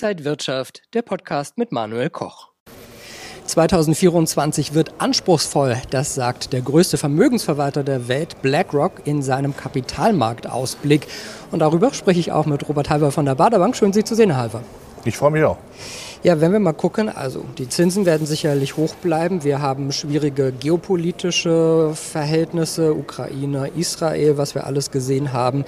Inside Wirtschaft, der Podcast mit Manuel Koch. 2024 wird anspruchsvoll, das sagt der größte Vermögensverwalter der Welt, BlackRock, in seinem Kapitalmarktausblick. Und darüber spreche ich auch mit Robert Halver von der Baderbank. Schön, Sie zu sehen, Herr Halver. Ich freue mich auch. Ja, wenn wir mal gucken, also die Zinsen werden sicherlich hoch bleiben. Wir haben schwierige geopolitische Verhältnisse, Ukraine, Israel, was wir alles gesehen haben.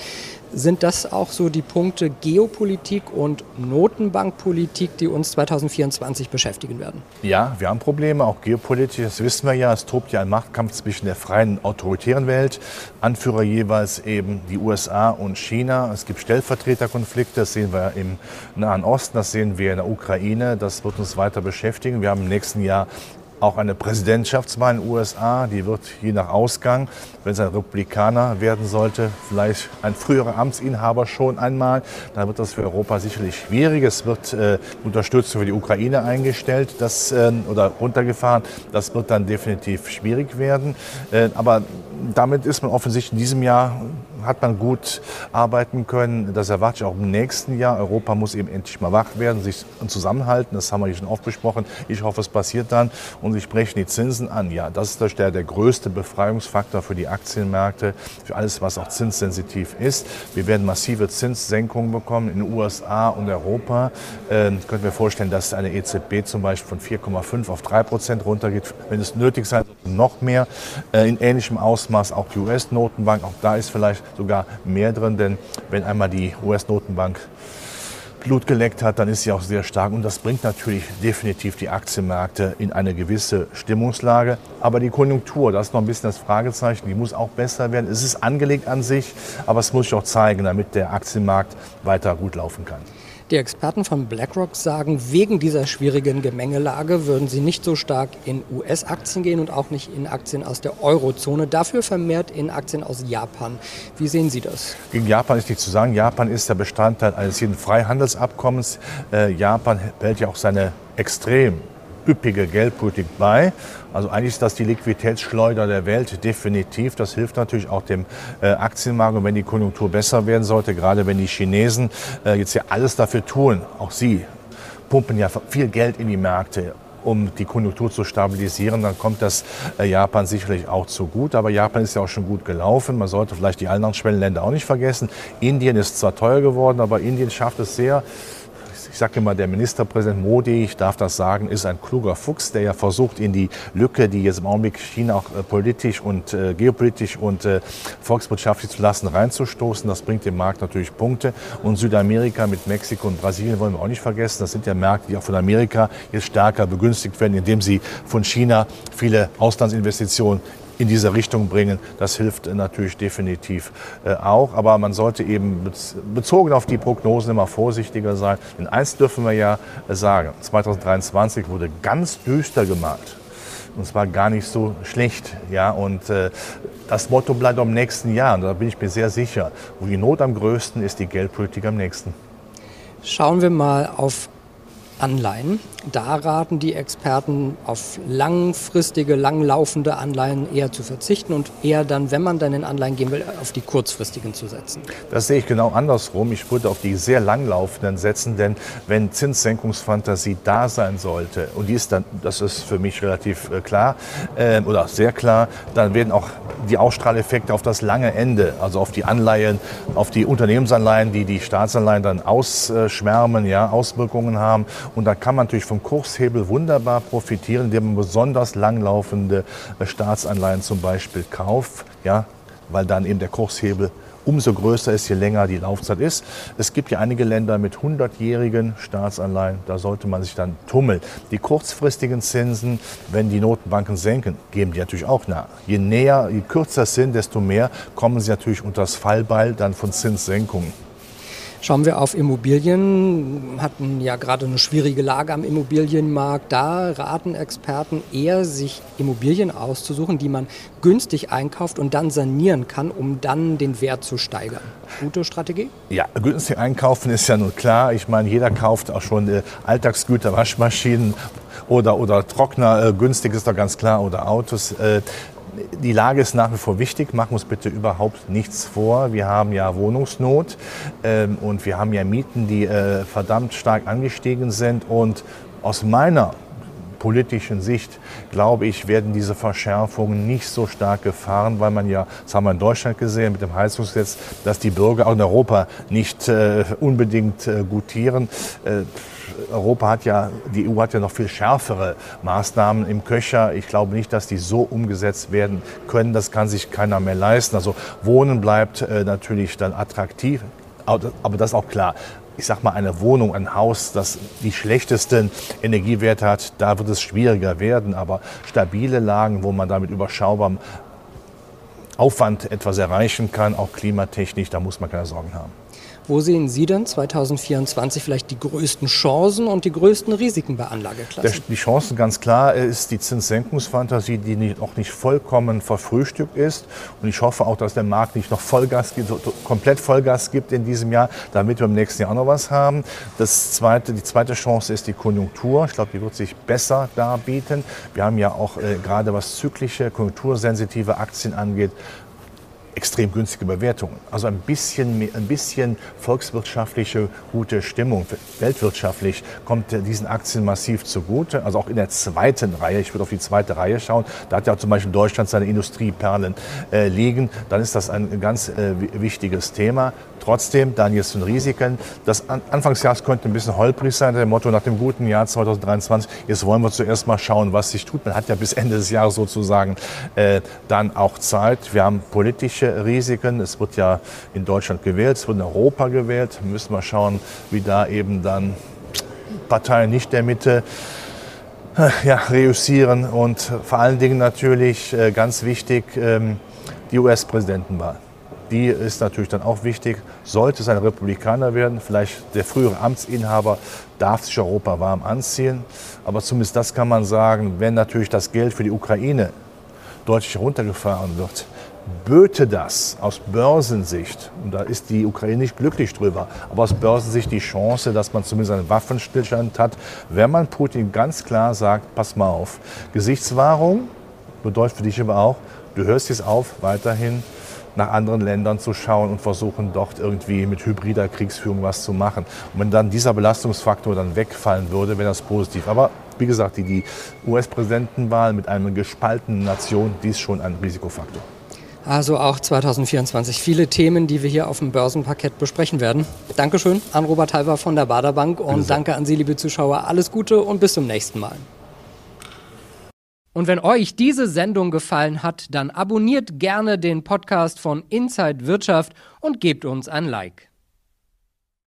Sind das auch so die Punkte Geopolitik und Notenbankpolitik, die uns 2024 beschäftigen werden? Ja, wir haben Probleme, auch geopolitisch. Das wissen wir ja. Es tobt ja ein Machtkampf zwischen der freien, autoritären Welt, Anführer jeweils eben die USA und China. Es gibt Stellvertreterkonflikte, das sehen wir im Nahen Osten, das sehen wir in der Ukraine. Das wird uns weiter beschäftigen. Wir haben im nächsten Jahr auch eine Präsidentschaftswahl in den USA. Die wird je nach Ausgang, wenn es ein Republikaner werden sollte, vielleicht ein früherer Amtsinhaber schon einmal, dann wird das für Europa sicherlich schwierig. Es wird äh, Unterstützung für die Ukraine eingestellt das, äh, oder runtergefahren. Das wird dann definitiv schwierig werden. Äh, aber damit ist man offensichtlich in diesem Jahr hat man gut arbeiten können. Das erwarte ich auch im nächsten Jahr. Europa muss eben endlich mal wach werden, sich zusammenhalten. Das haben wir hier schon oft besprochen. Ich hoffe, es passiert dann. Und Sie sprechen die Zinsen an. Ja, das ist der, der größte Befreiungsfaktor für die Aktienmärkte, für alles, was auch zinssensitiv ist. Wir werden massive Zinssenkungen bekommen in den USA und Europa. Ähm, ich könnte mir vorstellen, dass eine EZB zum Beispiel von 4,5 auf 3 Prozent runtergeht. Wenn es nötig sein sollte, noch mehr. Äh, in ähnlichem Ausmaß auch die US-Notenbank. Auch da ist vielleicht sogar mehr drin, denn wenn einmal die US-Notenbank Blut geleckt hat, dann ist sie auch sehr stark und das bringt natürlich definitiv die Aktienmärkte in eine gewisse Stimmungslage. Aber die Konjunktur, das ist noch ein bisschen das Fragezeichen, die muss auch besser werden. Es ist angelegt an sich, aber es muss sich auch zeigen, damit der Aktienmarkt weiter gut laufen kann. Die Experten von BlackRock sagen, wegen dieser schwierigen Gemengelage würden sie nicht so stark in US-Aktien gehen und auch nicht in Aktien aus der Eurozone, dafür vermehrt in Aktien aus Japan. Wie sehen Sie das? Gegen Japan ist nicht zu sagen. Japan ist der Bestandteil eines jeden Freihandelsabkommens. Äh, Japan behält ja auch seine extrem üppige Geldpolitik bei. Also eigentlich ist das die Liquiditätsschleuder der Welt, definitiv. Das hilft natürlich auch dem äh, Aktienmarkt. Und wenn die Konjunktur besser werden sollte, gerade wenn die Chinesen äh, jetzt ja alles dafür tun, auch sie pumpen ja viel Geld in die Märkte um die Konjunktur zu stabilisieren, dann kommt das äh, Japan sicherlich auch zu gut. Aber Japan ist ja auch schon gut gelaufen. Man sollte vielleicht die anderen Schwellenländer auch nicht vergessen. Indien ist zwar teuer geworden, aber Indien schafft es sehr, ich sage immer, der Ministerpräsident Modi, ich darf das sagen, ist ein kluger Fuchs, der ja versucht, in die Lücke, die jetzt im Augenblick China auch äh, politisch und äh, geopolitisch und äh, volkswirtschaftlich zu lassen, reinzustoßen. Das bringt dem Markt natürlich Punkte. Und Südamerika mit Mexiko und Brasilien wollen wir auch nicht vergessen. Das sind ja Märkte, die auch von Amerika jetzt stärker begünstigt werden, indem sie von China viele Auslandsinvestitionen in diese Richtung bringen. Das hilft natürlich definitiv äh, auch. Aber man sollte eben bezogen auf die Prognosen immer vorsichtiger sein. Denn eins dürfen wir ja sagen, 2023 wurde ganz düster gemalt. Und zwar gar nicht so schlecht. Ja? Und äh, das Motto bleibt am nächsten Jahr. Und da bin ich mir sehr sicher. Wo die Not am größten ist, die Geldpolitik am nächsten. Schauen wir mal auf Anleihen. Da raten die Experten auf langfristige, langlaufende Anleihen eher zu verzichten und eher dann, wenn man dann in Anleihen gehen will, auf die kurzfristigen zu setzen. Das sehe ich genau andersrum. Ich würde auf die sehr langlaufenden setzen, denn wenn Zinssenkungsfantasie da sein sollte, und die ist dann, das ist für mich relativ äh, klar äh, oder sehr klar, dann werden auch die Ausstrahleffekte auf das lange Ende, also auf die Anleihen, auf die Unternehmensanleihen, die die Staatsanleihen dann ausschwärmen, ja, Auswirkungen haben. Und da kann man natürlich vom Kurshebel wunderbar profitieren, indem man besonders langlaufende äh, Staatsanleihen zum Beispiel kauft, ja, weil dann eben der Kurshebel umso größer ist, je länger die Laufzeit ist. Es gibt ja einige Länder mit 100-jährigen Staatsanleihen, da sollte man sich dann tummeln. Die kurzfristigen Zinsen, wenn die Notenbanken senken, geben die natürlich auch nach. Je näher, je kürzer sind, desto mehr kommen sie natürlich unter das Fallbeil dann von Zinssenkungen. Schauen wir auf Immobilien, hatten ja gerade eine schwierige Lage am Immobilienmarkt. Da raten Experten eher, sich Immobilien auszusuchen, die man günstig einkauft und dann sanieren kann, um dann den Wert zu steigern. Gute Strategie? Ja, günstig einkaufen ist ja nun klar. Ich meine, jeder kauft auch schon äh, Alltagsgüter, Waschmaschinen oder, oder Trockner. Äh, günstig ist doch ganz klar oder Autos. Äh, die Lage ist nach wie vor wichtig. Machen uns bitte überhaupt nichts vor. Wir haben ja Wohnungsnot. Ähm, und wir haben ja Mieten, die äh, verdammt stark angestiegen sind. Und aus meiner politischen Sicht, glaube ich, werden diese Verschärfungen nicht so stark gefahren, weil man ja, das haben wir in Deutschland gesehen mit dem Heizungsgesetz, dass die Bürger auch in Europa nicht äh, unbedingt äh, gutieren. Äh, Europa hat ja, die EU hat ja noch viel schärfere Maßnahmen im Köcher. Ich glaube nicht, dass die so umgesetzt werden können. Das kann sich keiner mehr leisten. Also Wohnen bleibt äh, natürlich dann attraktiv. Aber das ist auch klar ich sag mal, eine Wohnung, ein Haus, das die schlechtesten Energiewerte hat, da wird es schwieriger werden. Aber stabile Lagen, wo man damit überschaubarem Aufwand etwas erreichen kann, auch klimatechnisch, da muss man keine Sorgen haben. Wo sehen Sie denn 2024 vielleicht die größten Chancen und die größten Risiken bei Anlageklassen? Die Chancen ganz klar ist die Zinssenkungsfantasie, die noch nicht vollkommen verfrühstückt ist. Und ich hoffe auch, dass der Markt nicht noch Vollgas gibt, komplett Vollgas gibt in diesem Jahr, damit wir im nächsten Jahr auch noch was haben. Das zweite, die zweite Chance ist die Konjunktur. Ich glaube, die wird sich besser darbieten. Wir haben ja auch äh, gerade was zyklische, konjunktursensitive Aktien angeht, extrem günstige Bewertungen. Also ein bisschen, ein bisschen volkswirtschaftliche gute Stimmung. Weltwirtschaftlich kommt diesen Aktien massiv zugute. Also auch in der zweiten Reihe. Ich würde auf die zweite Reihe schauen. Da hat ja zum Beispiel Deutschland seine Industrieperlen äh, liegen. Dann ist das ein ganz äh, wichtiges Thema. Trotzdem, Daniel, zu den Risiken. Das Anfangsjahr könnte ein bisschen holprig sein, der Motto nach dem guten Jahr 2023. Jetzt wollen wir zuerst mal schauen, was sich tut. Man hat ja bis Ende des Jahres sozusagen äh, dann auch Zeit. Wir haben politische Risiken. Es wird ja in Deutschland gewählt, es wird in Europa gewählt. Wir müssen mal schauen, wie da eben dann Parteien nicht der Mitte äh, ja, reüssieren. Und vor allen Dingen natürlich äh, ganz wichtig ähm, die US-Präsidentenwahl die ist natürlich dann auch wichtig. Sollte es ein Republikaner werden, vielleicht der frühere Amtsinhaber darf sich Europa warm anziehen. Aber zumindest das kann man sagen, wenn natürlich das Geld für die Ukraine deutlich runtergefahren wird, böte das aus Börsensicht, und da ist die Ukraine nicht glücklich drüber, aber aus Börsensicht die Chance, dass man zumindest einen Waffenstillstand hat, wenn man Putin ganz klar sagt, pass mal auf, Gesichtswahrung bedeutet für dich aber auch, du hörst jetzt auf, weiterhin nach anderen Ländern zu schauen und versuchen dort irgendwie mit hybrider Kriegsführung was zu machen. Und wenn dann dieser Belastungsfaktor dann wegfallen würde, wäre das positiv. Aber wie gesagt, die, die US-Präsidentenwahl mit einer gespaltenen Nation, die ist schon ein Risikofaktor. Also auch 2024 viele Themen, die wir hier auf dem Börsenparkett besprechen werden. Dankeschön an Robert Halver von der Baderbank und danke an Sie, liebe Zuschauer. Alles Gute und bis zum nächsten Mal. Und wenn euch diese Sendung gefallen hat, dann abonniert gerne den Podcast von Inside Wirtschaft und gebt uns ein Like.